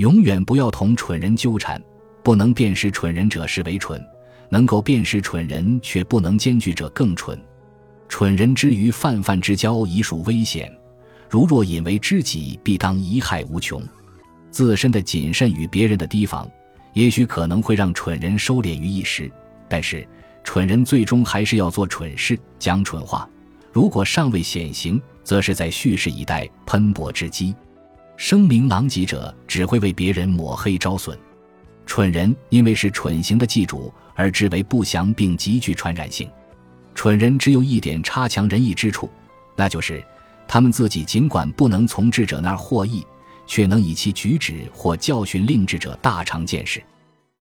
永远不要同蠢人纠缠。不能辨识蠢人者是为蠢，能够辨识蠢人却不能兼具者更蠢。蠢人之于泛泛之交，已属危险。如若引为知己，必当贻害无穷。自身的谨慎与别人的提防，也许可能会让蠢人收敛于一时，但是蠢人最终还是要做蠢事，讲蠢话。如果尚未显形，则是在蓄势以待喷薄之机。声名狼藉者，只会为别人抹黑招损。蠢人因为是蠢行的祭主，而知为不祥，并极具传染性。蠢人只有一点差强人意之处，那就是。他们自己尽管不能从智者那儿获益，却能以其举止或教训令智者大长见识。